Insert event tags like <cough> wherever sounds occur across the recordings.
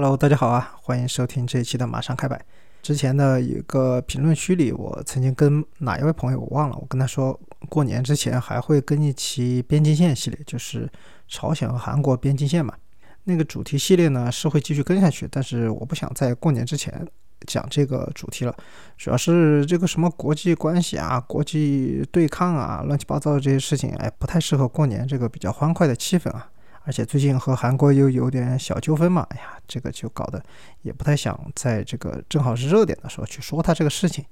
Hello，大家好啊，欢迎收听这一期的马上开摆。之前的一个评论区里，我曾经跟哪一位朋友我忘了，我跟他说过年之前还会跟一期边境线系列，就是朝鲜和韩国边境线嘛。那个主题系列呢是会继续跟下去，但是我不想在过年之前讲这个主题了，主要是这个什么国际关系啊、国际对抗啊、乱七八糟的这些事情，哎，不太适合过年这个比较欢快的气氛啊。而且最近和韩国又有点小纠纷嘛，哎呀，这个就搞得也不太想在这个正好是热点的时候去说他这个事情，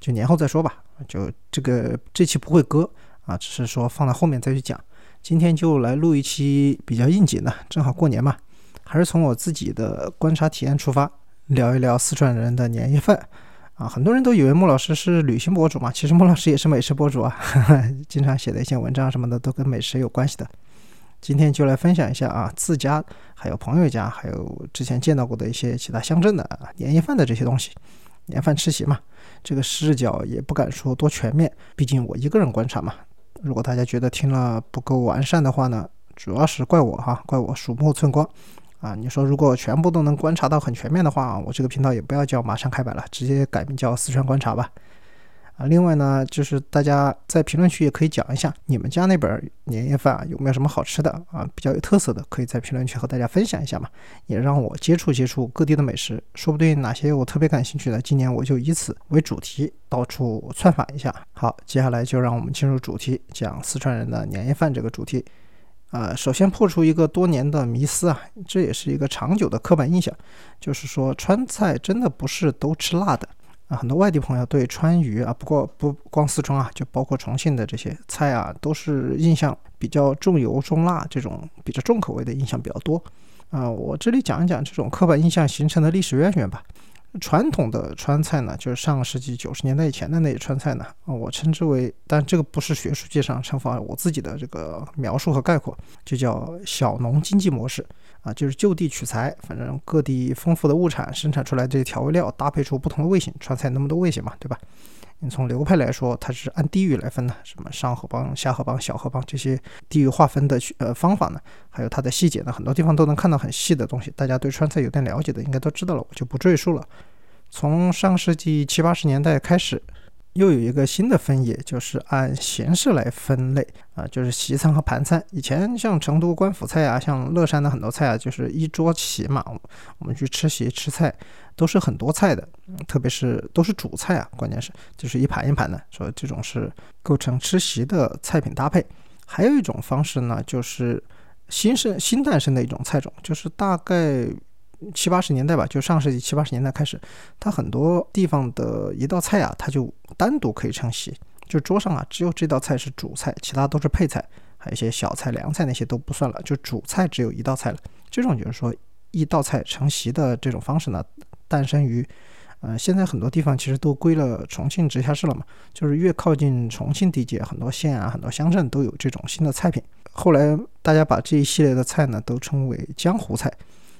就年后再说吧。就这个这期不会割啊，只是说放在后面再去讲。今天就来录一期比较应景的，正好过年嘛，还是从我自己的观察体验出发，聊一聊四川人的年夜饭啊。很多人都以为穆老师是旅行博主嘛，其实穆老师也是美食博主啊，<laughs> 经常写的一些文章什么的都跟美食有关系的。今天就来分享一下啊，自家还有朋友家，还有之前见到过的一些其他乡镇的年夜饭的这些东西。年饭吃席嘛，这个视角也不敢说多全面，毕竟我一个人观察嘛。如果大家觉得听了不够完善的话呢，主要是怪我哈，怪我鼠目寸光啊。你说如果全部都能观察到很全面的话，我这个频道也不要叫马上开摆了，直接改名叫四川观察吧。啊，另外呢，就是大家在评论区也可以讲一下你们家那本年夜饭有没有什么好吃的啊，比较有特色的，可以在评论区和大家分享一下嘛，也让我接触接触各地的美食，说不定哪些我特别感兴趣的，今年我就以此为主题到处窜访一下。好，接下来就让我们进入主题，讲四川人的年夜饭这个主题。呃，首先破除一个多年的迷思啊，这也是一个长久的刻板印象，就是说川菜真的不是都吃辣的。很多外地朋友对川渝啊，不过不光四川啊，就包括重庆的这些菜啊，都是印象比较重油重辣这种比较重口味的印象比较多。啊，我这里讲一讲这种刻板印象形成的历史渊源吧。传统的川菜呢，就是上个世纪九十年代以前的那些川菜呢，啊，我称之为，但这个不是学术界上称法，我自己的这个描述和概括，就叫小农经济模式。啊，就是就地取材，反正各地丰富的物产生产出来这些调味料，搭配出不同的味型。川菜那么多味型嘛，对吧？你从流派来说，它是按地域来分的，什么上河帮、下河帮、小河帮这些地域划分的呃方法呢？还有它的细节呢，很多地方都能看到很细的东西。大家对川菜有点了解的，应该都知道了，我就不赘述了。从上世纪七八十年代开始。又有一个新的分野，就是按形式来分类啊，就是席餐和盘餐。以前像成都官府菜啊，像乐山的很多菜啊，就是一桌席嘛，我们去吃席吃菜都是很多菜的，特别是都是主菜啊，关键是就是一盘一盘的，所以这种是构成吃席的菜品搭配。还有一种方式呢，就是新生新诞生的一种菜种，就是大概。七八十年代吧，就上世纪七八十年代开始，它很多地方的一道菜啊，它就单独可以称席，就桌上啊只有这道菜是主菜，其他都是配菜，还有一些小菜、凉菜那些都不算了，就主菜只有一道菜了。这种就是说一道菜成席的这种方式呢，诞生于，呃，现在很多地方其实都归了重庆直辖市了嘛，就是越靠近重庆地界，很多县啊、很多乡镇都有这种新的菜品。后来大家把这一系列的菜呢都称为江湖菜。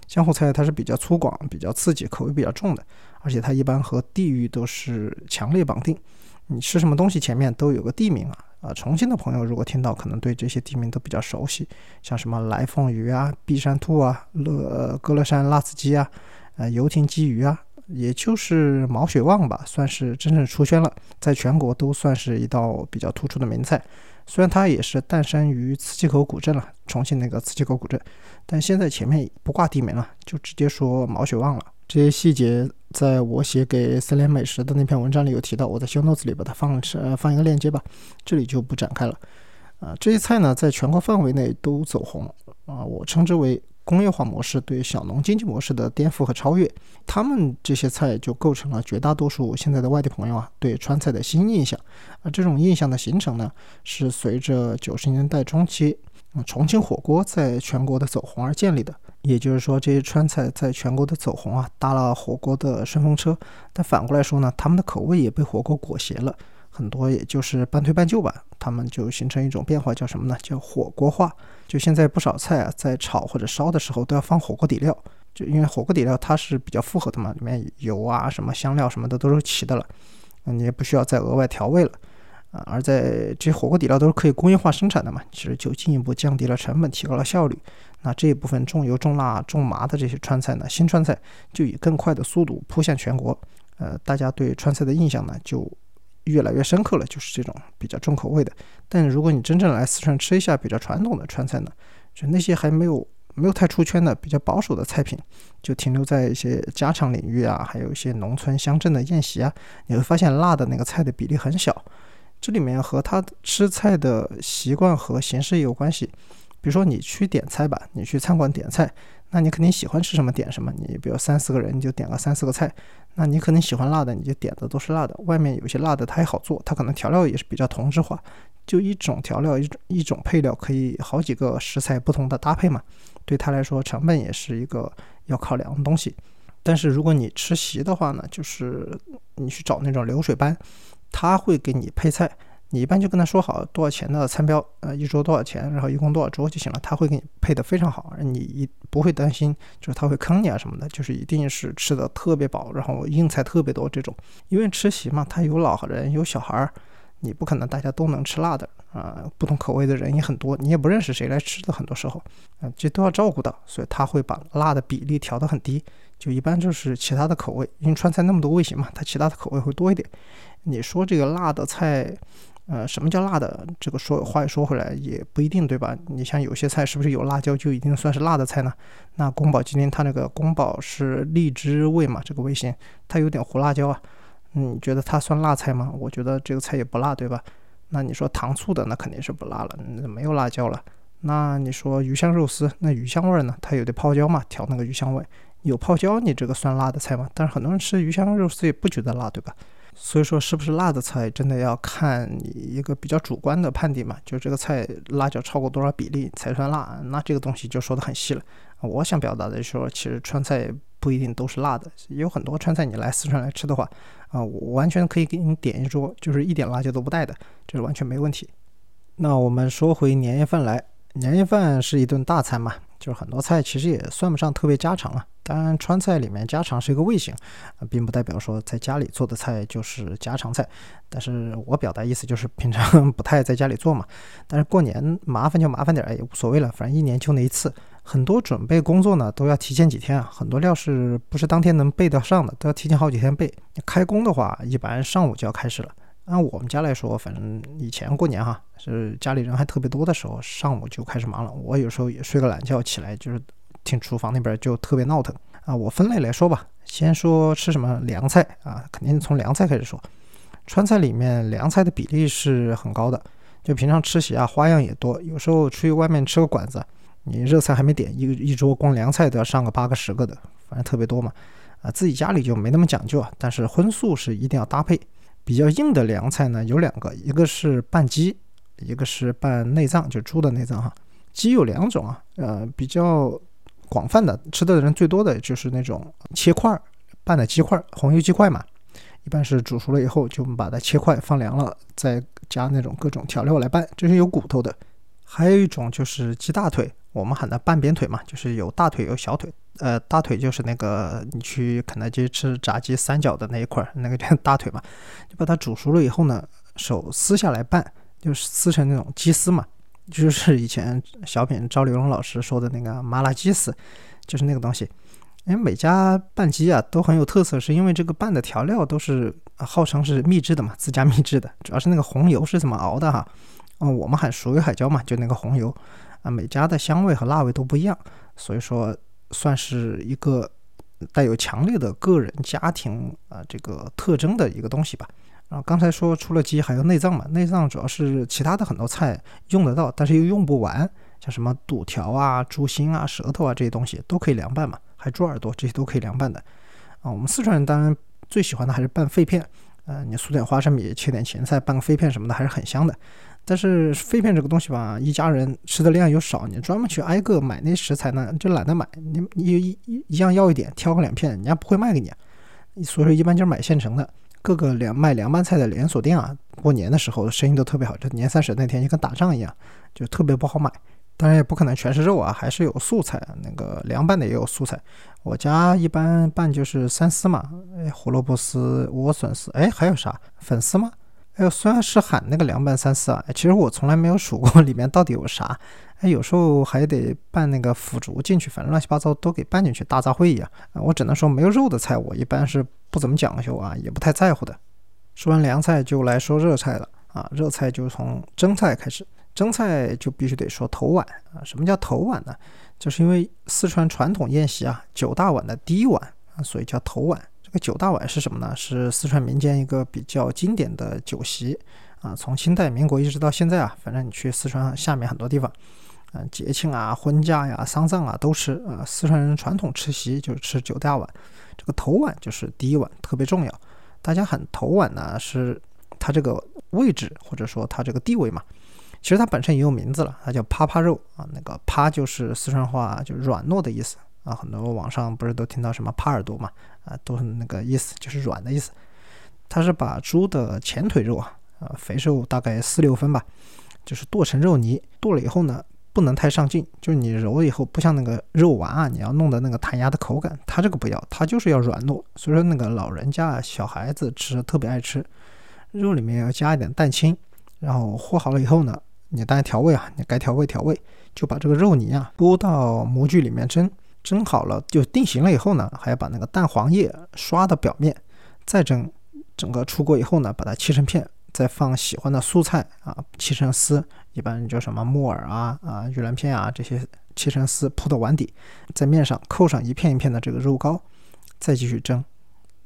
江湖菜它是比较粗犷、比较刺激、口味比较重的，而且它一般和地域都是强烈绑定。你吃什么东西前面都有个地名啊，啊，重庆的朋友如果听到，可能对这些地名都比较熟悉，像什么来凤鱼啊、碧山兔啊、乐歌乐山辣子鸡啊、呃游艇鲫鱼啊，也就是毛血旺吧，算是真正出圈了，在全国都算是一道比较突出的名菜。虽然它也是诞生于磁器口古镇了，重庆那个磁器口古镇，但现在前面不挂地名了，就直接说毛血旺了。这些细节在我写给森林美食的那篇文章里有提到，我在小 notes 里把它放呃放一个链接吧，这里就不展开了。啊，这些菜呢，在全国范围内都走红啊，我称之为。工业化模式对小农经济模式的颠覆和超越，他们这些菜就构成了绝大多数现在的外地朋友啊对川菜的新印象。而这种印象的形成呢，是随着九十年代中期，重庆火锅在全国的走红而建立的。也就是说，这些川菜在全国的走红啊，搭了火锅的顺风车。但反过来说呢，他们的口味也被火锅裹挟了。很多也就是半推半就吧，他们就形成一种变化，叫什么呢？叫火锅化。就现在不少菜啊，在炒或者烧的时候都要放火锅底料，就因为火锅底料它是比较复合的嘛，里面油啊、什么香料什么的都是齐的了，你也不需要再额外调味了。啊，而在这些火锅底料都是可以工业化生产的嘛，其实就进一步降低了成本，提高了效率。那这一部分重油、重辣、重麻的这些川菜呢，新川菜就以更快的速度铺向全国。呃，大家对川菜的印象呢，就越来越深刻了，就是这种比较重口味的。但如果你真正来四川吃一下比较传统的川菜呢，就那些还没有没有太出圈的比较保守的菜品，就停留在一些家常领域啊，还有一些农村乡镇的宴席啊，你会发现辣的那个菜的比例很小。这里面和他吃菜的习惯和形式也有关系。比如说你去点菜吧，你去餐馆点菜，那你肯定喜欢吃什么点什么。你比如三四个人，你就点个三四个菜。那你可能喜欢辣的，你就点的都是辣的。外面有些辣的，它也好做，它可能调料也是比较同质化，就一种调料一种一种配料可以好几个食材不同的搭配嘛。对他来说，成本也是一个要考量的东西。但是如果你吃席的话呢，就是你去找那种流水班。他会给你配菜，你一般就跟他说好多少钱的餐标，呃，一桌多少钱，然后一共多少桌就行了。他会给你配的非常好，你一不会担心，就是他会坑你啊什么的，就是一定是吃的特别饱，然后硬菜特别多这种。因为吃席嘛，他有老人有小孩儿，你不可能大家都能吃辣的啊，不同口味的人也很多，你也不认识谁来吃的，很多时候，啊，这都要照顾到，所以他会把辣的比例调得很低，就一般就是其他的口味，因为川菜那么多味型嘛，它其他的口味会多一点。你说这个辣的菜，呃，什么叫辣的？这个说话又说回来也不一定，对吧？你像有些菜是不是有辣椒就一定算是辣的菜呢？那宫保鸡丁它那个宫保是荔枝味嘛，这个味型它有点胡辣椒啊，你觉得它算辣菜吗？我觉得这个菜也不辣，对吧？那你说糖醋的那肯定是不辣了，没有辣椒了。那你说鱼香肉丝，那鱼香味呢？它有点泡椒嘛，调那个鱼香味，有泡椒，你这个算辣的菜吗？但是很多人吃鱼香肉丝也不觉得辣，对吧？所以说，是不是辣的菜，真的要看你一个比较主观的判定嘛？就这个菜辣椒超过多少比例才算辣？那这个东西就说的很细了。我想表达的就是说，其实川菜不一定都是辣的，有很多川菜你来四川来吃的话，啊，我完全可以给你点一桌，就是一点辣椒都不带的，这是完全没问题。那我们说回年夜饭来，年夜饭是一顿大餐嘛？就是很多菜其实也算不上特别家常了。当然，川菜里面家常是一个味型，并不代表说在家里做的菜就是家常菜。但是我表达意思就是平常 <laughs> 不太在家里做嘛。但是过年麻烦就麻烦点，也无所谓了，反正一年就那一次。很多准备工作呢都要提前几天啊，很多料是不是当天能备得上的，都要提前好几天备。开工的话，一般上午就要开始了。按我们家来说，反正以前过年哈，是家里人还特别多的时候，上午就开始忙了。我有时候也睡个懒觉起来，就是。听厨房那边就特别闹腾啊！我分类来说吧，先说吃什么凉菜啊，肯定从凉菜开始说。川菜里面凉菜的比例是很高的，就平常吃席啊，花样也多。有时候出去外面吃个馆子，你热菜还没点，一一桌光凉菜都要上个八个十个的，反正特别多嘛。啊，自己家里就没那么讲究啊，但是荤素是一定要搭配。比较硬的凉菜呢有两个，一个是拌鸡，一个是拌内脏，就猪的内脏哈。鸡有两种啊，呃，比较。广泛的吃的人最多的就是那种切块拌的鸡块，红油鸡块嘛，一般是煮熟了以后就把它切块放凉了，再加那种各种调料来拌，这是有骨头的。还有一种就是鸡大腿，我们喊它半边腿嘛，就是有大腿有小腿。呃，大腿就是那个你去肯德基吃炸鸡三角的那一块，那个叫大腿嘛。你把它煮熟了以后呢，手撕下来拌，就是撕成那种鸡丝嘛。就是以前小品赵丽蓉老师说的那个麻辣鸡丝，就是那个东西。哎，每家拌鸡啊都很有特色，是因为这个拌的调料都是号称是秘制的嘛，自家秘制的。主要是那个红油是怎么熬的哈？嗯，我们喊熟油海椒嘛，就那个红油啊，每家的香味和辣味都不一样，所以说算是一个带有强烈的个人家庭啊这个特征的一个东西吧。啊，刚才说除了鸡还有内脏嘛？内脏主要是其他的很多菜用得到，但是又用不完，像什么肚条啊、猪心啊、舌头啊这些东西都可以凉拌嘛，还猪耳朵这些都可以凉拌的。啊，我们四川人当然最喜欢的还是拌肺片，呃，你嗦点花生米，切点芹菜，拌个肺片什么的还是很香的。但是肺片这个东西吧，一家人吃的量又少，你专门去挨个买那食材呢，就懒得买。你你一一样要一点，挑个两片，人家不会卖给你，所以说一般就是买现成的。各个凉卖凉拌菜的连锁店啊，过年的时候生意都特别好。这年三十那天就跟打仗一样，就特别不好买。当然也不可能全是肉啊，还是有素菜。那个凉拌的也有素菜。我家一般拌就是三丝嘛，哎，胡萝卜丝、莴笋丝，哎，还有啥粉丝吗？哎呦，虽然是喊那个凉拌三丝啊，其实我从来没有数过 <laughs> 里面到底有啥。哎，有时候还得拌那个腐竹进去，反正乱七八糟都给拌进去，大杂烩一样。我只能说没有肉的菜，我一般是不怎么讲究啊，也不太在乎的。说完凉菜，就来说热菜了啊。热菜就从蒸菜开始，蒸菜就必须得说头碗啊。什么叫头碗呢？就是因为四川传统宴席啊，九大碗的第一碗啊，所以叫头碗。这个九大碗是什么呢？是四川民间一个比较经典的酒席啊。从清代、民国一直到现在啊，反正你去四川下面很多地方，嗯，节庆啊、婚嫁呀、丧葬啊都吃啊。四川人传统吃席就是吃九大碗，这个头碗就是第一碗，特别重要。大家喊头碗呢，是它这个位置或者说它这个地位嘛。其实它本身也有名字了，它叫趴趴肉啊。那个趴就是四川话就软糯的意思啊。很多网上不是都听到什么趴耳朵嘛啊，都是那个意思，就是软的意思。它是把猪的前腿肉啊，呃，肥瘦大概四六分吧，就是剁成肉泥。剁了以后呢。不能太上劲，就是你揉了以后，不像那个肉丸啊，你要弄的那个弹牙的口感，它这个不要，它就是要软糯。所以说那个老人家、小孩子吃特别爱吃。肉里面要加一点蛋清，然后和好了以后呢，你当然调味啊，你该调味调味，就把这个肉泥啊拨到模具里面蒸，蒸好了就定型了以后呢，还要把那个蛋黄液刷到表面，再蒸，整个出锅以后呢，把它切成片。再放喜欢的素菜啊，切成丝，一般叫什么木耳啊、啊玉兰片啊这些切成丝铺到碗底，在面上扣上一片一片的这个肉糕，再继续蒸，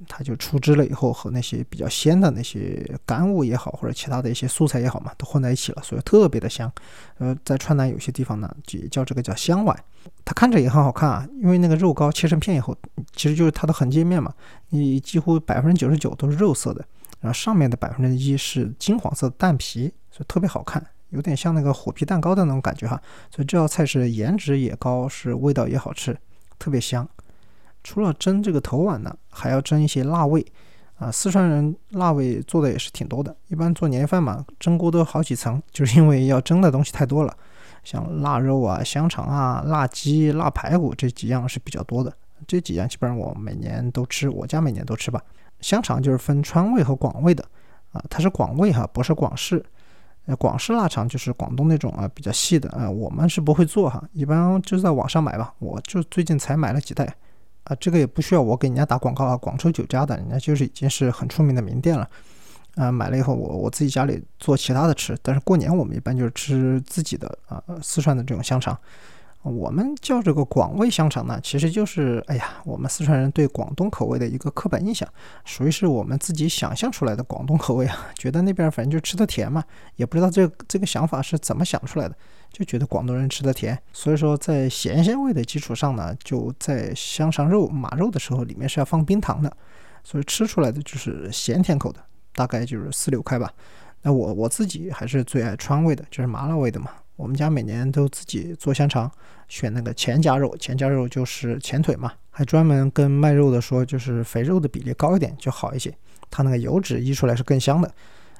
它就出汁了以后和那些比较鲜的那些干物也好，或者其他的一些素菜也好嘛，都混在一起了，所以特别的香。呃，在川南有些地方呢，就叫这个叫香碗，它看着也很好看啊，因为那个肉膏切成片以后，其实就是它的横截面嘛，你几乎百分之九十九都是肉色的。然后上面的百分之一是金黄色的蛋皮，所以特别好看，有点像那个虎皮蛋糕的那种感觉哈。所以这道菜是颜值也高，是味道也好吃，特别香。除了蒸这个头碗呢，还要蒸一些腊味啊。四川人腊味做的也是挺多的，一般做年夜饭嘛，蒸锅都好几层，就是因为要蒸的东西太多了。像腊肉啊、香肠啊、腊鸡、腊排骨这几样是比较多的，这几样基本上我每年都吃，我家每年都吃吧。香肠就是分川味和广味的，啊，它是广味哈，不是广式。呃，广式腊肠就是广东那种啊，比较细的啊，我们是不会做哈，一般就在网上买吧。我就最近才买了几袋，啊，这个也不需要我给人家打广告啊，广州酒家的，人家就是已经是很出名的名店了。啊，买了以后我我自己家里做其他的吃，但是过年我们一般就是吃自己的啊，四川的这种香肠。我们叫这个广味香肠呢，其实就是，哎呀，我们四川人对广东口味的一个刻板印象，属于是我们自己想象出来的广东口味啊，觉得那边反正就吃的甜嘛，也不知道这这个想法是怎么想出来的，就觉得广东人吃的甜，所以说在咸鲜味的基础上呢，就在香肠肉马肉的时候里面是要放冰糖的，所以吃出来的就是咸甜口的，大概就是四六块吧。那我我自己还是最爱川味的，就是麻辣味的嘛。我们家每年都自己做香肠，选那个前夹肉，前夹肉就是前腿嘛，还专门跟卖肉的说，就是肥肉的比例高一点就好一些，它那个油脂溢出来是更香的。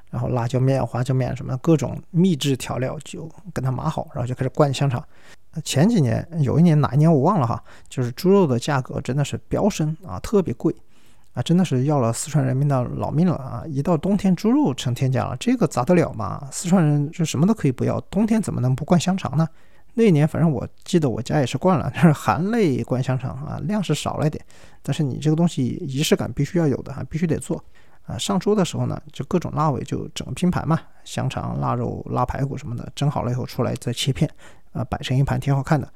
然后辣椒面、花椒面什么各种秘制调料就跟它码好，然后就开始灌香肠。前几年有一年哪一年我忘了哈，就是猪肉的价格真的是飙升啊，特别贵。啊，真的是要了四川人民的老命了啊！一到冬天，猪肉成天价了，这个咋得了嘛？四川人就什么都可以不要，冬天怎么能不灌香肠呢？那一年，反正我记得我家也是灌了，但是含泪灌香肠啊，量是少了一点，但是你这个东西仪式感必须要有的啊，必须得做啊。上桌的时候呢，就各种腊味就整个拼盘嘛，香肠、腊肉、腊排骨什么的，蒸好了以后出来再切片，啊，摆成一盘挺好看的。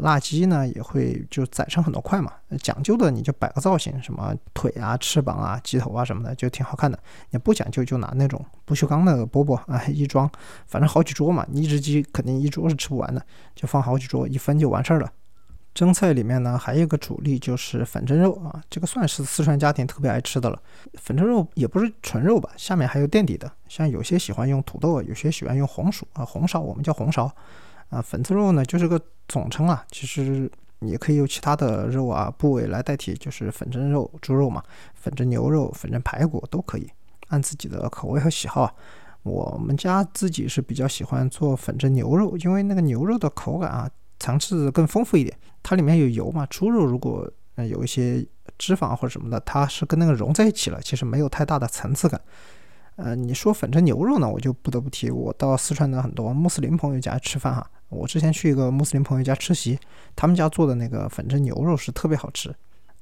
辣鸡呢也会就宰成很多块嘛，讲究的你就摆个造型，什么腿啊、翅膀啊、鸡头啊什么的，就挺好看的。你不讲究就拿那种不锈钢的钵钵啊一装，反正好几桌嘛，你一只鸡肯定一桌是吃不完的，就放好几桌，一分就完事儿了。蒸菜里面呢还有一个主力就是粉蒸肉啊，这个算是四川家庭特别爱吃的了。粉蒸肉也不是纯肉吧，下面还有垫底的，像有些喜欢用土豆，有些喜欢用红薯啊，红烧我们叫红烧。啊，粉蒸肉呢就是个总称啊，其实也可以用其他的肉啊部位来代替，就是粉蒸肉、猪肉嘛，粉蒸牛肉、粉蒸排骨都可以，按自己的口味和喜好啊。我们家自己是比较喜欢做粉蒸牛肉，因为那个牛肉的口感啊层次更丰富一点，它里面有油嘛。猪肉如果有一些脂肪或者什么的，它是跟那个融在一起了，其实没有太大的层次感。呃，你说粉蒸牛肉呢，我就不得不提，我到四川的很多穆斯林朋友家吃饭哈。我之前去一个穆斯林朋友家吃席，他们家做的那个粉蒸牛肉是特别好吃。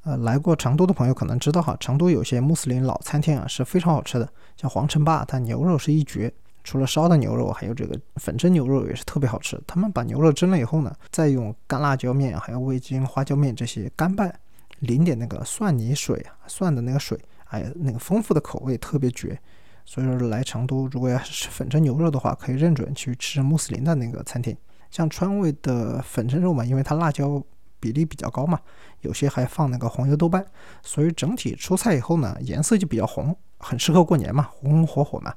呃，来过成都的朋友可能知道哈，成都有些穆斯林老餐厅啊是非常好吃的，像黄城坝，它牛肉是一绝。除了烧的牛肉，还有这个粉蒸牛肉也是特别好吃。他们把牛肉蒸了以后呢，再用干辣椒面、还有味精、花椒面这些干拌，淋点那个蒜泥水蒜的那个水，哎呀，那个丰富的口味特别绝。所以说来成都，如果要吃粉蒸牛肉的话，可以认准去吃穆斯林的那个餐厅。像川味的粉蒸肉嘛，因为它辣椒比例比较高嘛，有些还放那个黄油豆瓣，所以整体出菜以后呢，颜色就比较红，很适合过年嘛，红红火火嘛，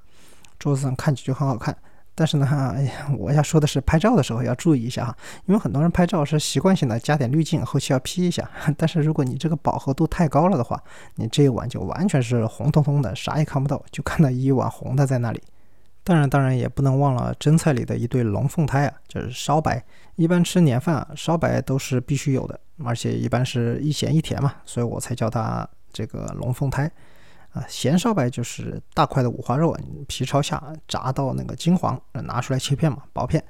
桌子上看起就很好看。但是呢，<laughs> 哎呀，我要说的是，拍照的时候要注意一下哈，因为很多人拍照是习惯性的加点滤镜，后期要 P 一下。<laughs> 但是如果你这个饱和度太高了的话，你这一碗就完全是红彤彤的，啥也看不到，就看到一碗红的在那里。当然，当然也不能忘了蒸菜里的一对龙凤胎啊，就是烧白。一般吃年饭啊，烧白都是必须有的，而且一般是一咸一甜嘛，所以我才叫它这个龙凤胎。啊，咸烧白就是大块的五花肉，皮朝下炸到那个金黄，拿出来切片嘛，薄片，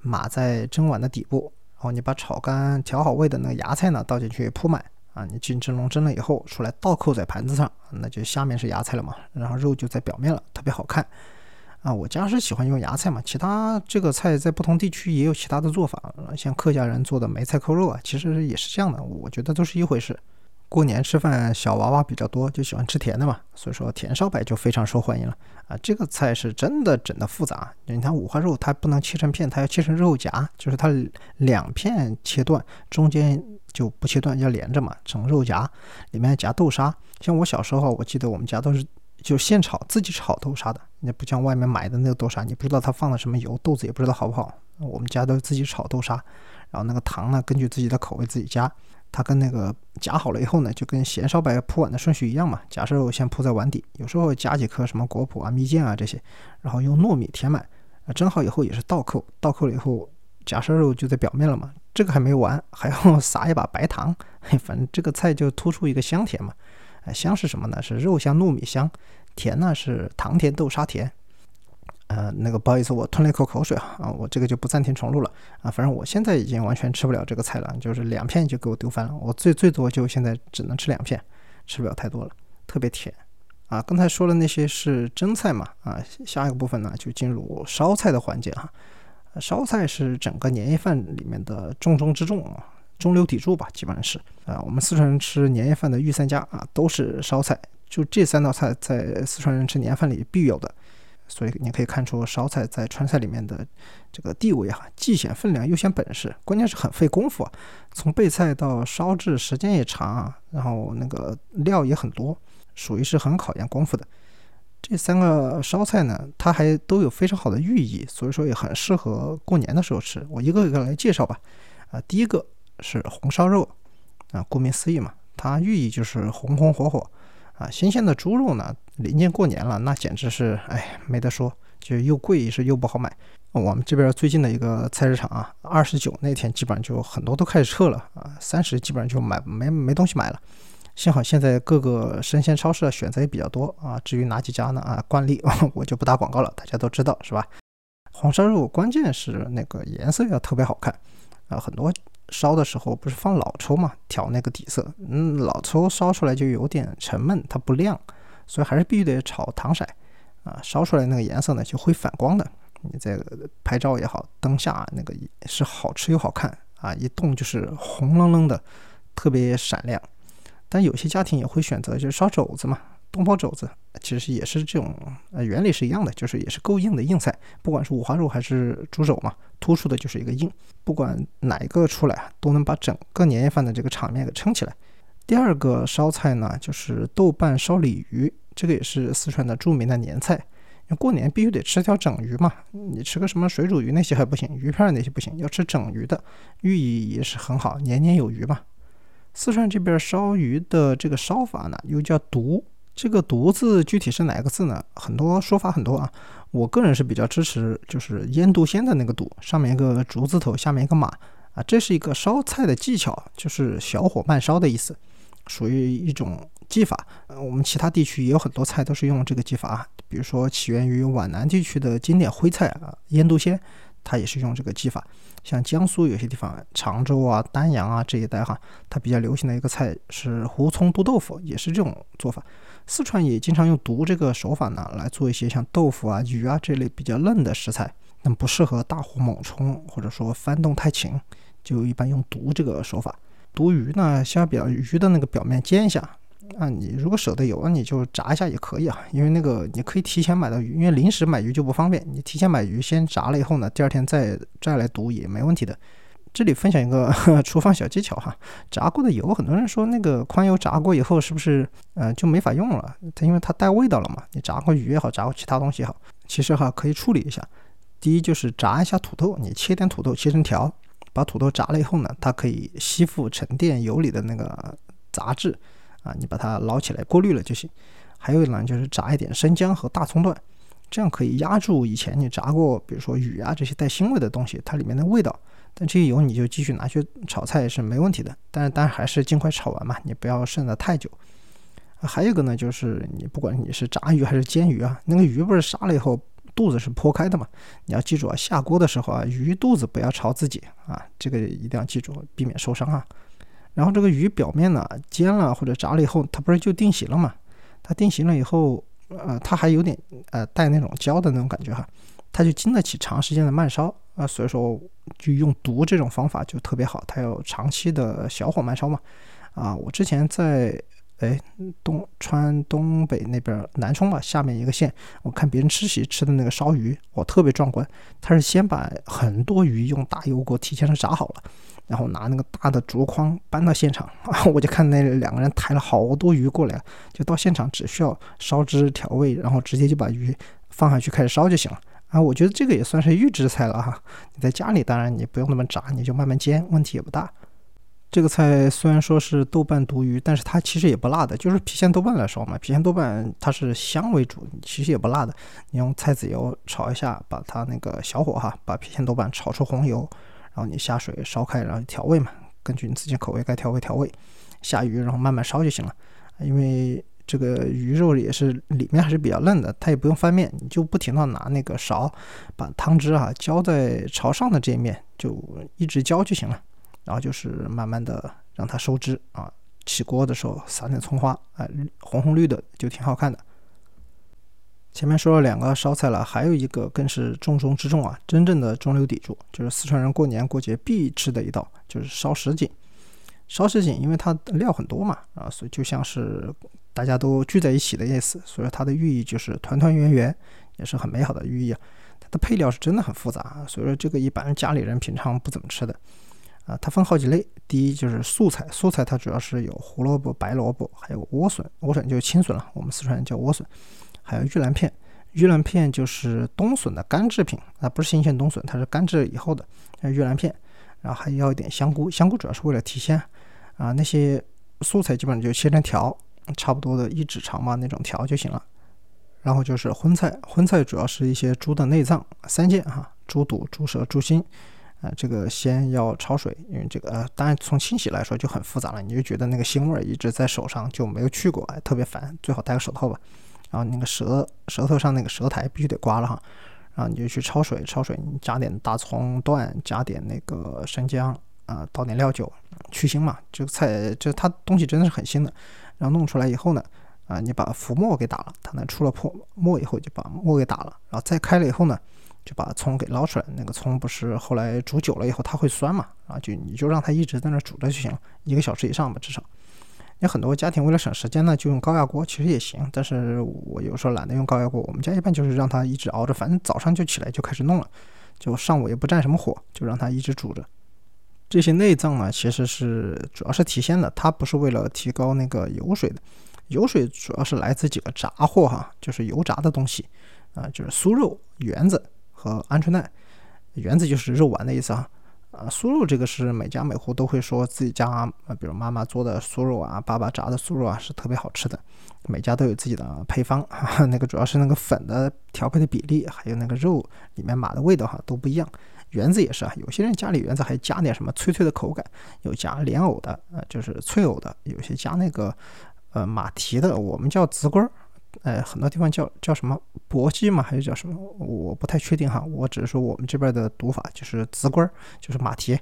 码在蒸碗的底部。然后你把炒干调好味的那个芽菜呢倒进去铺满。啊，你进蒸笼蒸了以后出来倒扣在盘子上，那就下面是芽菜了嘛，然后肉就在表面了，特别好看。啊，我家是喜欢用芽菜嘛，其他这个菜在不同地区也有其他的做法，像客家人做的梅菜扣肉啊，其实也是这样的，我觉得都是一回事。过年吃饭，小娃娃比较多，就喜欢吃甜的嘛，所以说甜烧白就非常受欢迎了啊。这个菜是真的整的复杂，你看五花肉它不能切成片，它要切成肉夹，就是它两片切断，中间就不切断，要连着嘛，成肉夹，里面夹豆沙。像我小时候，我记得我们家都是就现炒，自己炒豆沙的，那不像外面买的那个豆沙，你不知道它放了什么油，豆子也不知道好不好。我们家都是自己炒豆沙，然后那个糖呢，根据自己的口味自己加。它跟那个夹好了以后呢，就跟咸烧白铺碗的顺序一样嘛。夹肉先铺在碗底，有时候加几颗什么果脯啊、蜜饯啊这些，然后用糯米填满。啊，蒸好以后也是倒扣，倒扣了以后，夹生肉就在表面了嘛。这个还没完，还要撒一把白糖。反正这个菜就突出一个香甜嘛。哎，香是什么呢？是肉香、糯米香。甜呢是糖甜豆沙甜。呃，那个不好意思，我吞了一口口水啊，啊，我这个就不暂停重录了啊。反正我现在已经完全吃不了这个菜了，就是两片就给我丢翻了。我最最多就现在只能吃两片，吃不了太多了，特别甜啊。刚才说的那些是蒸菜嘛，啊，下一个部分呢就进入烧菜的环节哈。烧菜是整个年夜饭里面的重中之重啊，中流砥柱吧，基本上是啊。我们四川人吃年夜饭的御三家啊，都是烧菜，就这三道菜在四川人吃年夜饭里必有的。所以你可以看出烧菜在川菜里面的这个地位哈，既显分量又显本事，关键是很费功夫啊。从备菜到烧制时间也长啊，然后那个料也很多，属于是很考验功夫的。这三个烧菜呢，它还都有非常好的寓意，所以说也很适合过年的时候吃。我一个一个来介绍吧。啊，第一个是红烧肉啊，顾名思义嘛，它寓意就是红红火火。啊，新鲜的猪肉呢，临近过年了，那简直是哎，没得说，就又贵是又不好买。我们这边最近的一个菜市场啊，二十九那天基本上就很多都开始撤了啊，三十基本上就买没没东西买了。幸好现在各个生鲜超市的选择也比较多啊。至于哪几家呢？啊，惯例 <laughs> 我就不打广告了，大家都知道是吧？红烧肉关键是那个颜色要特别好看啊，很多。烧的时候不是放老抽嘛，调那个底色。嗯，老抽烧出来就有点沉闷，它不亮，所以还是必须得炒糖色啊，烧出来那个颜色呢就会反光的。你在拍照也好，灯下那个是好吃又好看啊，一动就是红愣愣的，特别闪亮。但有些家庭也会选择就是烧肘子嘛。东坡肘子其实也是这种呃原理是一样的，就是也是够硬的硬菜，不管是五花肉还是猪肘嘛，突出的就是一个硬，不管哪一个出来都能把整个年夜饭的这个场面给撑起来。第二个烧菜呢，就是豆瓣烧鲤鱼，这个也是四川的著名的年菜，过年必须得吃条整鱼嘛，你吃个什么水煮鱼那些还不行，鱼片那些不行，要吃整鱼的，寓意也是很好，年年有余嘛。四川这边烧鱼的这个烧法呢，又叫毒。这个“独”字具体是哪个字呢？很多说法很多啊。我个人是比较支持，就是腌笃鲜的那个“笃”，上面一个竹字头，下面一个马啊。这是一个烧菜的技巧，就是小火慢烧的意思，属于一种技法。呃，我们其他地区也有很多菜都是用这个技法，比如说起源于皖南地区的经典徽菜啊，腌笃鲜，它也是用这个技法。像江苏有些地方，常州啊、丹阳啊这一带哈，它比较流行的一个菜是胡葱炖豆腐，也是这种做法。四川也经常用毒这个手法呢来做一些像豆腐啊、鱼啊这类比较嫩的食材，那不适合大火猛冲或者说翻动太勤，就一般用毒这个手法。毒鱼呢，先把鱼的那个表面煎一下。啊，你如果舍得油，那你就炸一下也可以啊，因为那个你可以提前买到鱼，因为临时买鱼就不方便。你提前买鱼，先炸了以后呢，第二天再再来毒也没问题的。这里分享一个 <laughs> 厨房小技巧哈，炸过的油，很多人说那个宽油炸过以后是不是呃就没法用了？它因为它带味道了嘛。你炸过鱼也好，炸过其他东西也好，其实哈可以处理一下。第一就是炸一下土豆，你切点土豆切成条，把土豆炸了以后呢，它可以吸附沉淀油里的那个杂质。啊，你把它捞起来过滤了就行。还有呢，就是炸一点生姜和大葱段，这样可以压住以前你炸过，比如说鱼啊这些带腥味的东西，它里面的味道。但这些油你就继续拿去炒菜是没问题的。但是，但还是尽快炒完嘛，你不要剩的太久。还有一个呢，就是你不管你是炸鱼还是煎鱼啊，那个鱼不是杀了以后肚子是剖开的嘛？你要记住啊，下锅的时候啊，鱼肚子不要朝自己啊，这个一定要记住，避免受伤啊。然后这个鱼表面呢，煎了或者炸了以后，它不是就定型了嘛？它定型了以后，呃，它还有点呃带那种焦的那种感觉哈，它就经得起长时间的慢烧啊。所以说，就用毒这种方法就特别好，它要长期的小火慢烧嘛。啊，我之前在。哎，东川东北那边南充吧，下面一个县，我看别人吃席吃的那个烧鱼，我特别壮观。他是先把很多鱼用大油锅提前的炸好了，然后拿那个大的竹筐搬到现场啊，<laughs> 我就看那两个人抬了好多鱼过来，就到现场只需要烧汁调味，然后直接就把鱼放下去开始烧就行了啊。我觉得这个也算是预制菜了哈。你在家里当然你不用那么炸，你就慢慢煎，问题也不大。这个菜虽然说是豆瓣毒鱼，但是它其实也不辣的，就是郫县豆瓣来烧嘛。郫县豆瓣它是香为主，其实也不辣的。你用菜籽油炒一下，把它那个小火哈，把郫县豆瓣炒出红油，然后你下水烧开，然后调味嘛，根据你自己口味该调味调味。下鱼，然后慢慢烧就行了。因为这个鱼肉也是里面还是比较嫩的，它也不用翻面，你就不停的拿那个勺把汤汁啊浇在朝上的这一面，就一直浇就行了。然后就是慢慢的让它收汁啊，起锅的时候撒点葱花，哎，红红绿的就挺好看的。前面说了两个烧菜了，还有一个更是重中之重啊，真正的中流砥柱，就是四川人过年过节必吃的一道，就是烧什锦。烧什锦，因为它料很多嘛，啊，所以就像是大家都聚在一起的意思，所以说它的寓意就是团团圆圆，也是很美好的寓意啊。它的配料是真的很复杂，所以说这个一般家里人平常不怎么吃的。啊，它分好几类。第一就是素菜，素菜它主要是有胡萝卜、白萝卜，还有莴笋，莴笋就是青笋了，我们四川人叫莴笋。还有玉兰片，玉兰片就是冬笋的干制品，啊，不是新鲜冬笋，它是干制以后的玉兰片。然后还要一点香菇，香菇主要是为了提鲜。啊，那些素菜基本上就切成条，差不多的一指长嘛那种条就行了。然后就是荤菜，荤菜主要是一些猪的内脏三件哈，猪肚、猪舌、猪心。啊，这个先要焯水，因为这个呃，当然从清洗来说就很复杂了，你就觉得那个腥味儿一直在手上就没有去过，哎，特别烦，最好戴个手套吧。然后那个舌舌头上那个舌苔必须得刮了哈，然后你就去焯水，焯水你加点大葱段，加点那个生姜啊，倒点料酒去腥嘛。这个菜这它东西真的是很腥的。然后弄出来以后呢，啊，你把浮沫给打了，它那出了破沫以后就把沫给打了，然后再开了以后呢。就把葱给捞出来，那个葱不是后来煮久了以后它会酸嘛？啊，就你就让它一直在那煮着就行了，一个小时以上吧，至少。有很多家庭为了省时间呢，就用高压锅，其实也行。但是我有时候懒得用高压锅，我们家一般就是让它一直熬着，反正早上就起来就开始弄了，就上午也不占什么火，就让它一直煮着。这些内脏呢，其实是主要是提鲜的，它不是为了提高那个油水的，油水主要是来自几个杂货哈，就是油炸的东西啊，就是酥肉、圆子。和鹌鹑蛋，圆子就是肉丸的意思啊。啊，酥肉这个是每家每户都会说自己家啊，比如妈妈做的酥肉啊，爸爸炸的酥肉啊是特别好吃的。每家都有自己的配方，那个主要是那个粉的调配的比例，还有那个肉里面码的味道哈都不一样。圆子也是啊，有些人家里圆子还加点什么脆脆的口感，有加莲藕的，呃，就是脆藕的，有些加那个呃马蹄的，我们叫紫龟儿，呃，很多地方叫叫什么薄鸡嘛，还是叫什么？我不太确定哈。我只是说我们这边的读法就是紫龟儿，就是马蹄。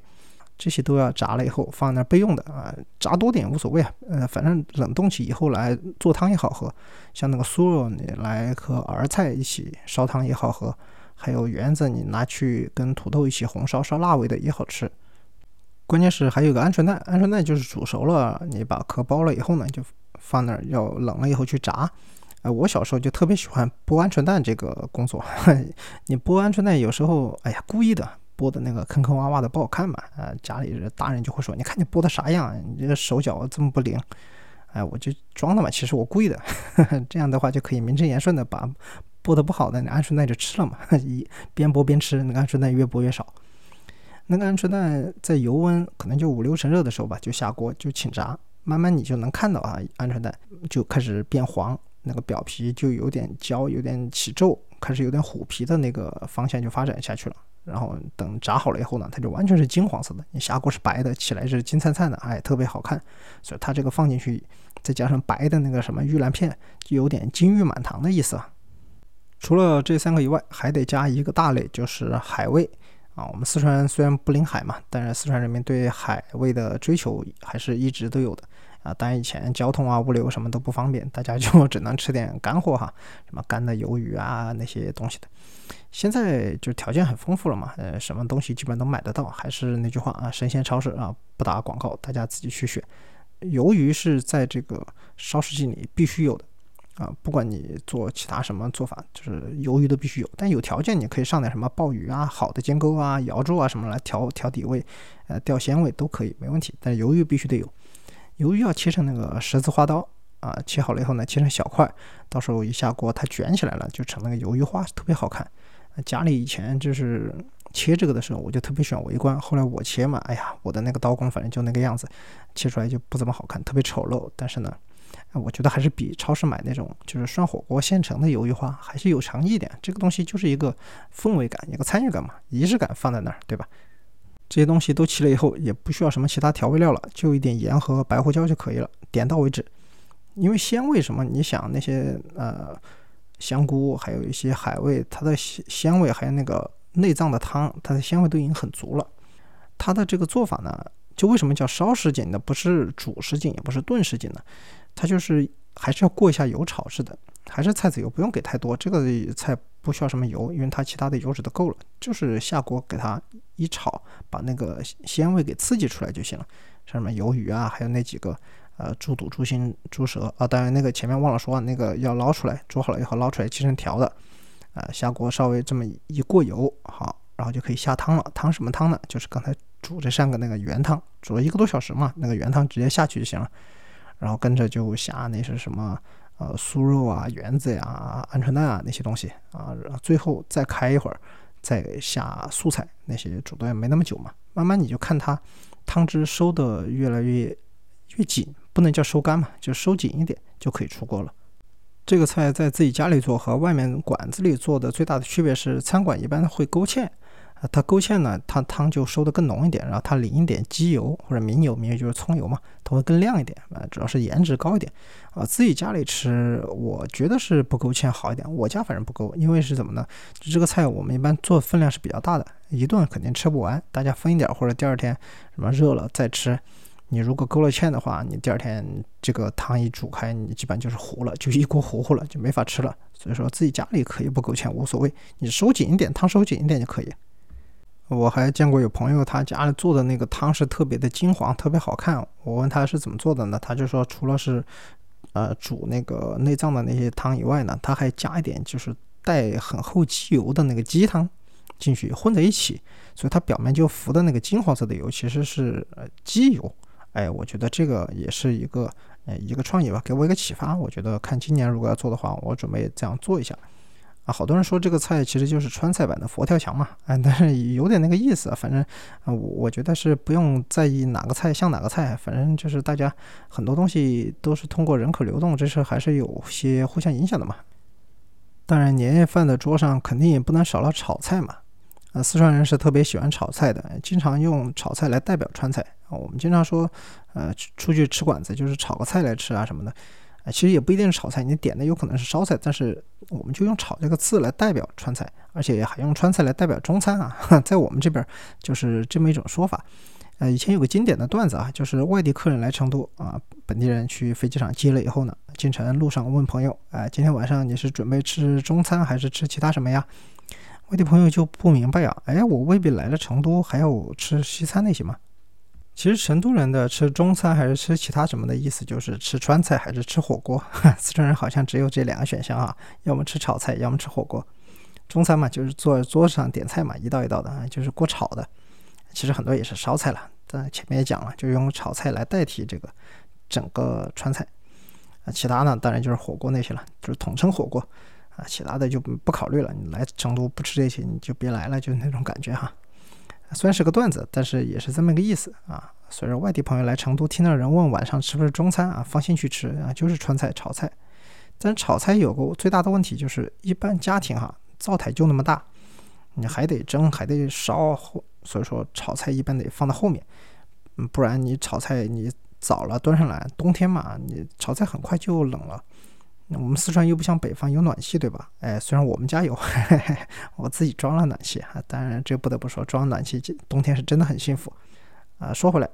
这些都要炸了以后放那儿备用的啊，炸多点无所谓啊，呃，反正冷冻起以后来做汤也好喝，像那个酥肉你来和儿菜一起烧汤也好喝，还有圆子你拿去跟土豆一起红烧烧辣味的也好吃。关键是还有个鹌鹑蛋，鹌鹑蛋就是煮熟了，你把壳剥了以后呢，就放那儿要冷了以后去炸。呃，我小时候就特别喜欢剥鹌鹑蛋这个工作，<laughs> 你剥鹌鹑蛋有时候哎呀故意的。剥的那个坑坑洼洼的不好看嘛？啊，家里人大人就会说：“你看你剥的啥样？你这个手脚这么不灵。”哎，我就装的嘛，其实我故意的。<laughs> 这样的话就可以名正言顺的把剥的不好的鹌鹑蛋就吃了嘛。<laughs> 一边剥边吃，那个鹌鹑蛋越剥越少。那个鹌鹑蛋在油温可能就五六成热的时候吧，就下锅就请炸。慢慢你就能看到啊，鹌鹑蛋就开始变黄，那个表皮就有点焦，有点起皱，开始有点虎皮的那个方向就发展下去了。然后等炸好了以后呢，它就完全是金黄色的。你下锅是白的，起来是金灿灿的，哎，特别好看。所以它这个放进去，再加上白的那个什么玉兰片，就有点金玉满堂的意思啊。除了这三个以外，还得加一个大类，就是海味啊。我们四川虽然不临海嘛，但是四川人民对海味的追求还是一直都有的。啊，当然以前交通啊、物流什么都不方便，大家 <laughs> 就只能吃点干货哈，什么干的鱿鱼啊那些东西的。现在就条件很丰富了嘛，呃，什么东西基本都买得到。还是那句话啊，生鲜超市啊，不打广告，大家自己去选。鱿鱼是在这个烧食记里必须有的啊，不管你做其他什么做法，就是鱿鱼都必须有。但有条件你可以上点什么鲍鱼啊、好的煎钩啊、瑶柱啊什么来调调底味，呃，调鲜味都可以，没问题。但鱿鱼必须得有。鱿鱼要切成那个十字花刀啊，切好了以后呢，切成小块，到时候一下锅它卷起来了，就成那个鱿鱼花，特别好看。家里以前就是切这个的时候，我就特别喜欢围观。后来我切嘛，哎呀，我的那个刀工反正就那个样子，切出来就不怎么好看，特别丑陋。但是呢，我觉得还是比超市买那种就是涮火锅现成的鱿鱼花还是有诚意一点。这个东西就是一个氛围感，一个参与感嘛，仪式感放在那儿，对吧？这些东西都齐了以后，也不需要什么其他调味料了，就一点盐和白胡椒就可以了，点到为止。因为鲜味什么，你想那些呃香菇，还有一些海味，它的鲜鲜味，还有那个内脏的汤，它的鲜味都已经很足了。它的这个做法呢，就为什么叫烧什锦呢？不是煮什锦，也不是炖什锦呢？它就是还是要过一下油炒制的，还是菜籽油，不用给太多。这个菜。不需要什么油，因为它其他的油脂都够了，就是下锅给它一炒，把那个鲜味给刺激出来就行了。像什么鱿鱼啊，还有那几个呃猪肚、猪心、猪舌啊，当然那个前面忘了说，那个要捞出来，煮好了以后捞出来切成条的，呃，下锅稍微这么一过油，好，然后就可以下汤了。汤什么汤呢？就是刚才煮这三个那个原汤，煮了一个多小时嘛，那个原汤直接下去就行了。然后跟着就下那是什么？呃，酥肉啊、圆子呀、鹌鹑蛋啊那些东西啊，最后再开一会儿，再下素菜那些煮的也没那么久嘛。慢慢你就看它汤汁收的越来越越紧，不能叫收干嘛，就收紧一点就可以出锅了。这个菜在自己家里做和外面馆子里做的最大的区别是，餐馆一般会勾芡。它勾芡呢，它汤就收的更浓一点，然后它淋一点鸡油或者明油，明油就是葱油嘛，它会更亮一点啊，主要是颜值高一点啊。自己家里吃，我觉得是不勾芡好一点，我家反正不勾，因为是怎么呢？这个菜我们一般做分量是比较大的，一顿肯定吃不完，大家分一点或者第二天什么热了再吃。你如果勾了芡的话，你第二天这个汤一煮开，你基本就是糊了，就一锅糊糊了，就没法吃了。所以说自己家里可以不勾芡无所谓，你收紧一点，汤收紧一点就可以。我还见过有朋友他家里做的那个汤是特别的金黄，特别好看。我问他是怎么做的呢？他就说除了是，呃，煮那个内脏的那些汤以外呢，他还加一点就是带很厚鸡油的那个鸡汤进去混在一起，所以它表面就浮的那个金黄色的油其实是呃鸡油。哎，我觉得这个也是一个呃一个创意吧，给我一个启发。我觉得看今年如果要做的话，我准备这样做一下。啊，好多人说这个菜其实就是川菜版的佛跳墙嘛，哎，但是有点那个意思啊。反正啊，我我觉得是不用在意哪个菜像哪个菜，反正就是大家很多东西都是通过人口流动，这事还是有些互相影响的嘛。当然，年夜饭的桌上肯定也不能少了炒菜嘛。啊，四川人是特别喜欢炒菜的，经常用炒菜来代表川菜啊。我们经常说，呃，出去吃馆子就是炒个菜来吃啊什么的，啊，其实也不一定是炒菜，你点的有可能是烧菜，但是我们就用炒这个字来代表川菜，而且还用川菜来代表中餐啊，<laughs> 在我们这边就是这么一种说法。呃，以前有个经典的段子啊，就是外地客人来成都啊，本地人去飞机场接了以后呢，进城路上问朋友，哎，今天晚上你是准备吃中餐还是吃其他什么呀？外地朋友就不明白呀，哎，我未必来了成都还要吃西餐那些吗？其实成都人的吃中餐还是吃其他什么的意思，就是吃川菜还是吃火锅。<laughs> 四川人好像只有这两个选项啊，要么吃炒菜，要么吃火锅。中餐嘛，就是坐桌子上点菜嘛，一道一道的啊，就是锅炒的。其实很多也是烧菜了，但前面也讲了，就用炒菜来代替这个整个川菜。啊，其他呢，当然就是火锅那些了，就是统称火锅。啊，其他的就不考虑了。你来成都不吃这些，你就别来了，就那种感觉哈。虽然是个段子，但是也是这么个意思啊。所以说外地朋友来成都，听到人问晚上吃不吃中餐啊，放心去吃啊，就是川菜炒菜。但炒菜有个最大的问题就是，一般家庭哈，灶台就那么大，你还得蒸，还得烧，所以说炒菜一般得放到后面，嗯，不然你炒菜你早了端上来，冬天嘛，你炒菜很快就冷了。我们四川又不像北方有暖气，对吧？哎，虽然我们家有，<laughs> 我自己装了暖气啊。当然，这不得不说，装暖气冬天是真的很幸福啊。说回来，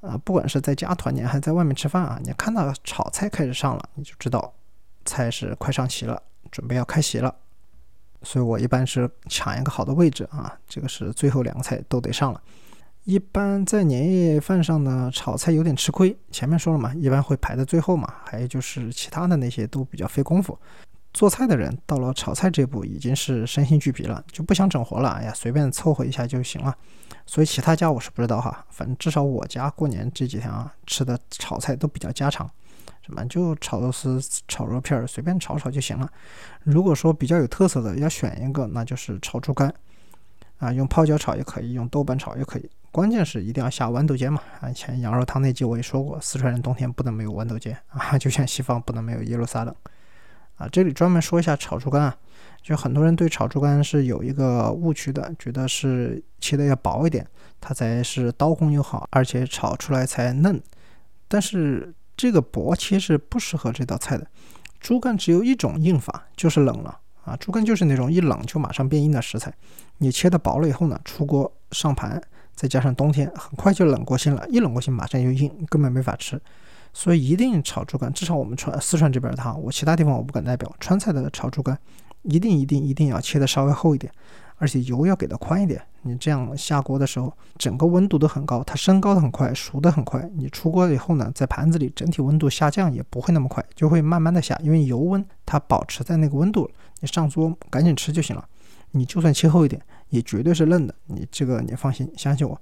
啊，不管是在家团年还是在外面吃饭啊，你看到炒菜开始上了，你就知道菜是快上齐了，准备要开席了。所以我一般是抢一个好的位置啊，这个是最后两个菜都得上了。一般在年夜饭上呢，炒菜有点吃亏。前面说了嘛，一般会排在最后嘛。还有就是其他的那些都比较费功夫。做菜的人到了炒菜这步已经是身心俱疲了，就不想整活了。哎呀，随便凑合一下就行了。所以其他家我是不知道哈，反正至少我家过年这几天啊，吃的炒菜都比较家常，什么就炒肉丝、炒肉片儿，随便炒炒就行了。如果说比较有特色的要选一个，那就是炒猪肝啊，用泡椒炒也可以，用豆瓣炒也可以。关键是一定要下豌豆尖嘛啊！以前羊肉汤那集我也说过，四川人冬天不能没有豌豆尖啊，就像西方不能没有耶路撒冷啊。这里专门说一下炒猪肝啊，就很多人对炒猪肝是有一个误区的，觉得是切的要薄一点，它才是刀工又好，而且炒出来才嫩。但是这个薄切是不适合这道菜的。猪肝只有一种硬法，就是冷了啊。猪肝就是那种一冷就马上变硬的食材，你切的薄了以后呢，出锅上盘。再加上冬天很快就冷过心了，一冷过心马上就硬，根本没法吃。所以一定炒猪肝，至少我们川四川这边的哈，我其他地方我不敢代表。川菜的炒猪肝，一定一定一定要切的稍微厚一点，而且油要给的宽一点。你这样下锅的时候，整个温度都很高，它升高的很快，熟的很快。你出锅了以后呢，在盘子里整体温度下降也不会那么快，就会慢慢的下，因为油温它保持在那个温度，你上桌赶紧吃就行了。你就算切厚一点。也绝对是嫩的，你这个你放心，相信我，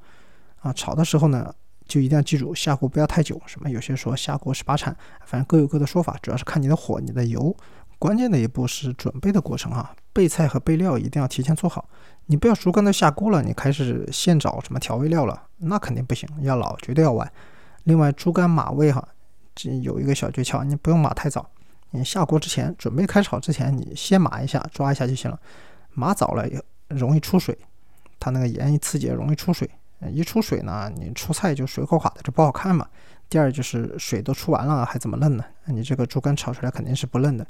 啊，炒的时候呢，就一定要记住下锅不要太久。什么有些说下锅十八铲，反正各有各的说法，主要是看你的火、你的油。关键的一步是准备的过程哈，备菜和备料一定要提前做好。你不要猪肝都下锅了，你开始现找什么调味料了，那肯定不行，要老绝对要晚。另外，猪肝码味哈，这有一个小诀窍，你不用码太早，你下锅之前准备开炒之前，你先码一下，抓一下就行了。码早了也。容易出水，它那个盐一刺激容易出水，一出水呢，你出菜就水垮垮的，这不好看嘛。第二就是水都出完了还怎么嫩呢？你这个猪肝炒出来肯定是不嫩的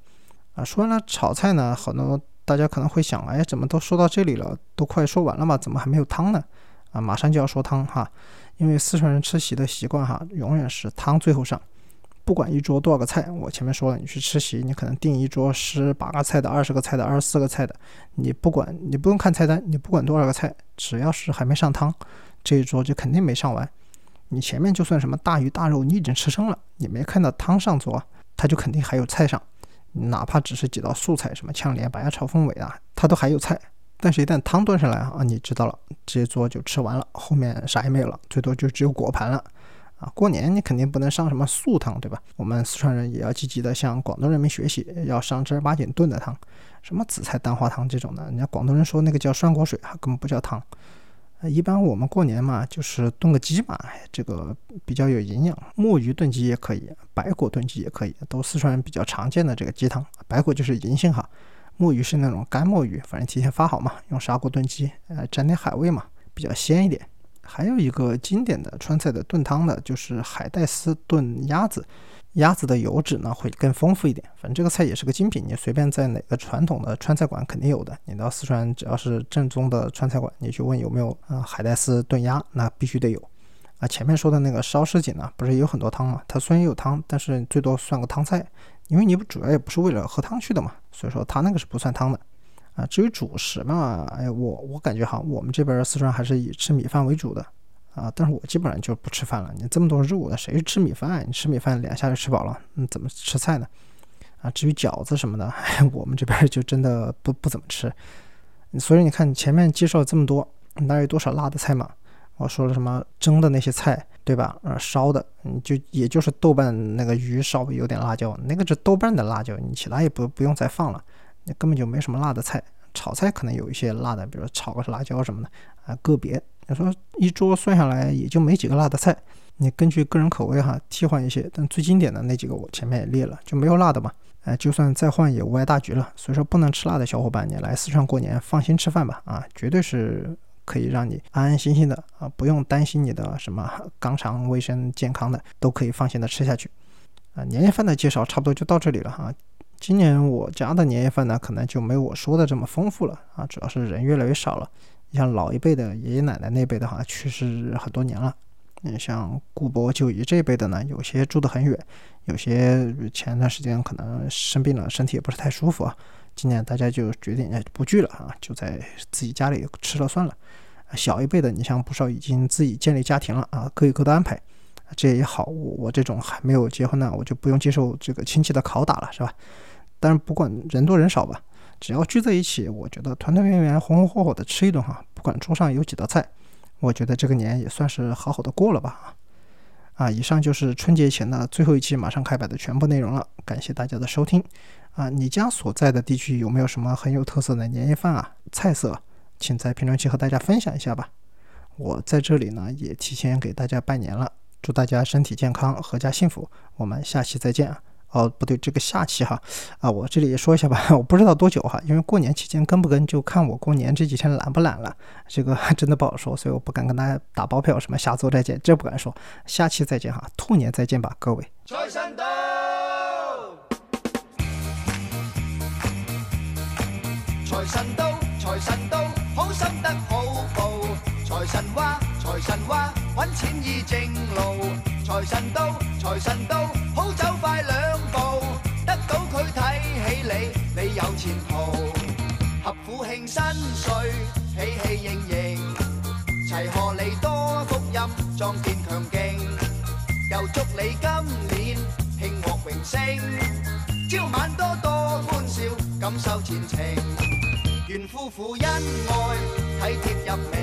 啊。说完了炒菜呢，很多大家可能会想，哎，怎么都说到这里了，都快说完了嘛，怎么还没有汤呢？啊，马上就要说汤哈，因为四川人吃席的习惯哈，永远是汤最后上。不管一桌多少个菜，我前面说了，你去吃席，你可能订一桌十八个菜的、二十个菜的、二十四个菜的，你不管你不用看菜单，你不管多少个菜，只要是还没上汤，这一桌就肯定没上完。你前面就算什么大鱼大肉，你已经吃撑了，你没看到汤上桌，它就肯定还有菜上。哪怕只是几道素菜，什么炝莲、白鸭炒凤尾啊，它都还有菜。但是，一旦汤端上来啊，你知道了，这一桌就吃完了，后面啥也没有了，最多就只有果盘了。啊，过年你肯定不能上什么素汤，对吧？我们四川人也要积极的向广东人民学习，要上正儿八经炖的汤，什么紫菜蛋花汤这种的，人家广东人说那个叫涮锅水啊，根本不叫汤。一般我们过年嘛，就是炖个鸡嘛，这个比较有营养。墨鱼炖鸡也可以，白果炖鸡也可以，都四川人比较常见的这个鸡汤。白果就是银杏哈，墨鱼是那种干墨鱼，反正提前发好嘛，用砂锅炖鸡，呃，沾点海味嘛，比较鲜一点。还有一个经典的川菜的炖汤呢，就是海带丝炖鸭子，鸭子的油脂呢会更丰富一点。反正这个菜也是个精品，你随便在哪个传统的川菜馆肯定有的。你到四川只要是正宗的川菜馆，你去问有没有啊海带丝炖鸭，那必须得有。啊，前面说的那个烧什锦呢，不是有很多汤吗？它虽然有汤，但是最多算个汤菜，因为你主要也不是为了喝汤去的嘛，所以说它那个是不算汤的。啊，至于主食嘛，哎，我我感觉哈，我们这边四川还是以吃米饭为主的啊，但是我基本上就不吃饭了。你这么多肉的，谁吃米饭？你吃米饭两下就吃饱了，你怎么吃菜呢？啊，至于饺子什么的，<laughs> 我们这边就真的不不怎么吃。所以你看，前面介绍这么多，哪有多少辣的菜嘛？我说了什么蒸的那些菜，对吧？呃，烧的，你就也就是豆瓣那个鱼稍微有点辣椒，那个是豆瓣的辣椒，你其他也不不用再放了，根本就没什么辣的菜。炒菜可能有一些辣的，比如炒个辣椒什么的啊，个别。你说一桌算下来也就没几个辣的菜，你根据个人口味哈替换一些，但最经典的那几个我前面也列了，就没有辣的嘛。哎，就算再换也无碍大局了。所以说不能吃辣的小伙伴，你来四川过年放心吃饭吧，啊，绝对是。可以让你安安心心的啊，不用担心你的什么肛肠卫生健康的，都可以放心的吃下去。啊，年夜饭的介绍差不多就到这里了哈。今年我家的年夜饭呢，可能就没有我说的这么丰富了啊，主要是人越来越少了。你像老一辈的爷爷奶奶那辈的哈，去世很多年了。嗯，像姑伯舅姨这一辈的呢，有些住得很远，有些前段时间可能生病了，身体也不是太舒服啊。今年大家就决定不聚了啊，就在自己家里吃了算了。小一辈的，你像不少已经自己建立家庭了啊，各有各的安排，这也好。我我这种还没有结婚呢，我就不用接受这个亲戚的拷打了，是吧？但是不管人多人少吧，只要聚在一起，我觉得团团圆圆、红红火火的吃一顿哈，不管桌上有几道菜，我觉得这个年也算是好好的过了吧。啊，以上就是春节前的最后一期马上开摆的全部内容了，感谢大家的收听。啊，你家所在的地区有没有什么很有特色的年夜饭啊？菜色，请在评论区和大家分享一下吧。我在这里呢，也提前给大家拜年了，祝大家身体健康，阖家幸福。我们下期再见啊。哦，不对，这个下期哈，啊，我这里也说一下吧，我不知道多久哈，因为过年期间跟不跟就看我过年这几天懒不懒了，这个真的不好说，所以我不敢跟大家打包票，什么下周再见，这不敢说。下期再见哈，兔年再见吧，各位。财神到。财神到，财神到，好心得好报。财神话，财神话，揾钱易正路。财神到，财神到，好走快两你，有前途。合府庆新岁，喜气盈盈，齐贺你多福音，壮健强劲。又祝你今年庆获荣升，朝晚多多欢笑，感受前程。愿夫妇恩爱，体贴入微，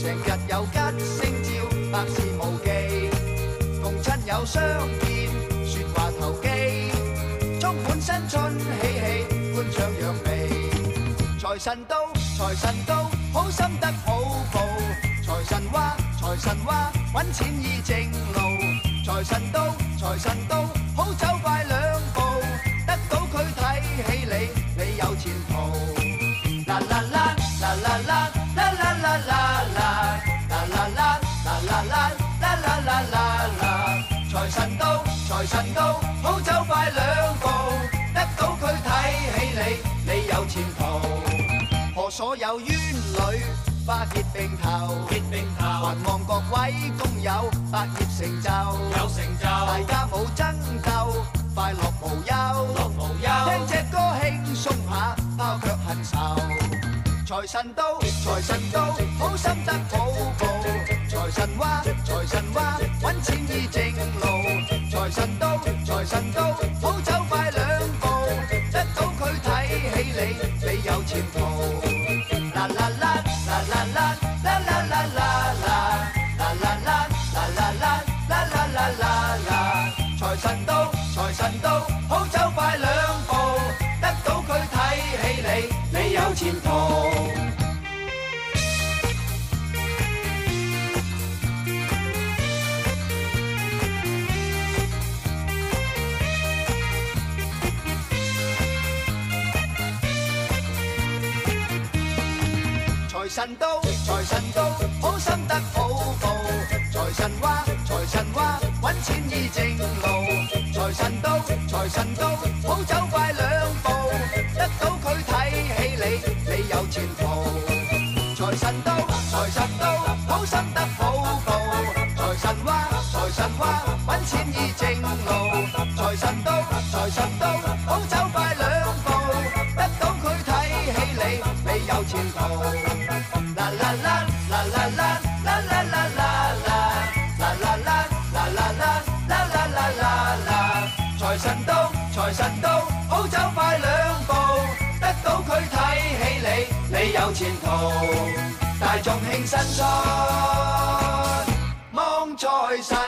成日有吉星照，百事无忌。共亲友相见，说话投机，充满新春财神到，财神到，好心得好报。财神话，财神话，揾钱依正路。财神到，财神到，好走快两步，得到佢睇起你，你有前途。啦啦啦，啦啦啦，啦啦啦啦啦，啦啦啦，啦啦啦，啦啦啦啦啦。财神到，财神到。所有冤侣，花结并头，结并头，还望各位工友百业成就，有成就，大家冇争斗，快乐无忧，乐无忧，听只歌轻松下，抛却恨愁。财神到，财神到，好心得好报。财神话，财神话，揾钱易正路。财神到，财神到，好走快两步，得到佢睇起你，你有前途。啦啦啦啦啦啦啦啦财神到，财神到，神到，財神到，好心得好報。財神話，財神話，揾錢易正路。財神到，財神到，好走快兩步，得到佢睇起你，你有前途。財神到，財神到，好心得好報。財神話，財神話，揾錢易正有前途。大眾慶新春，望財神。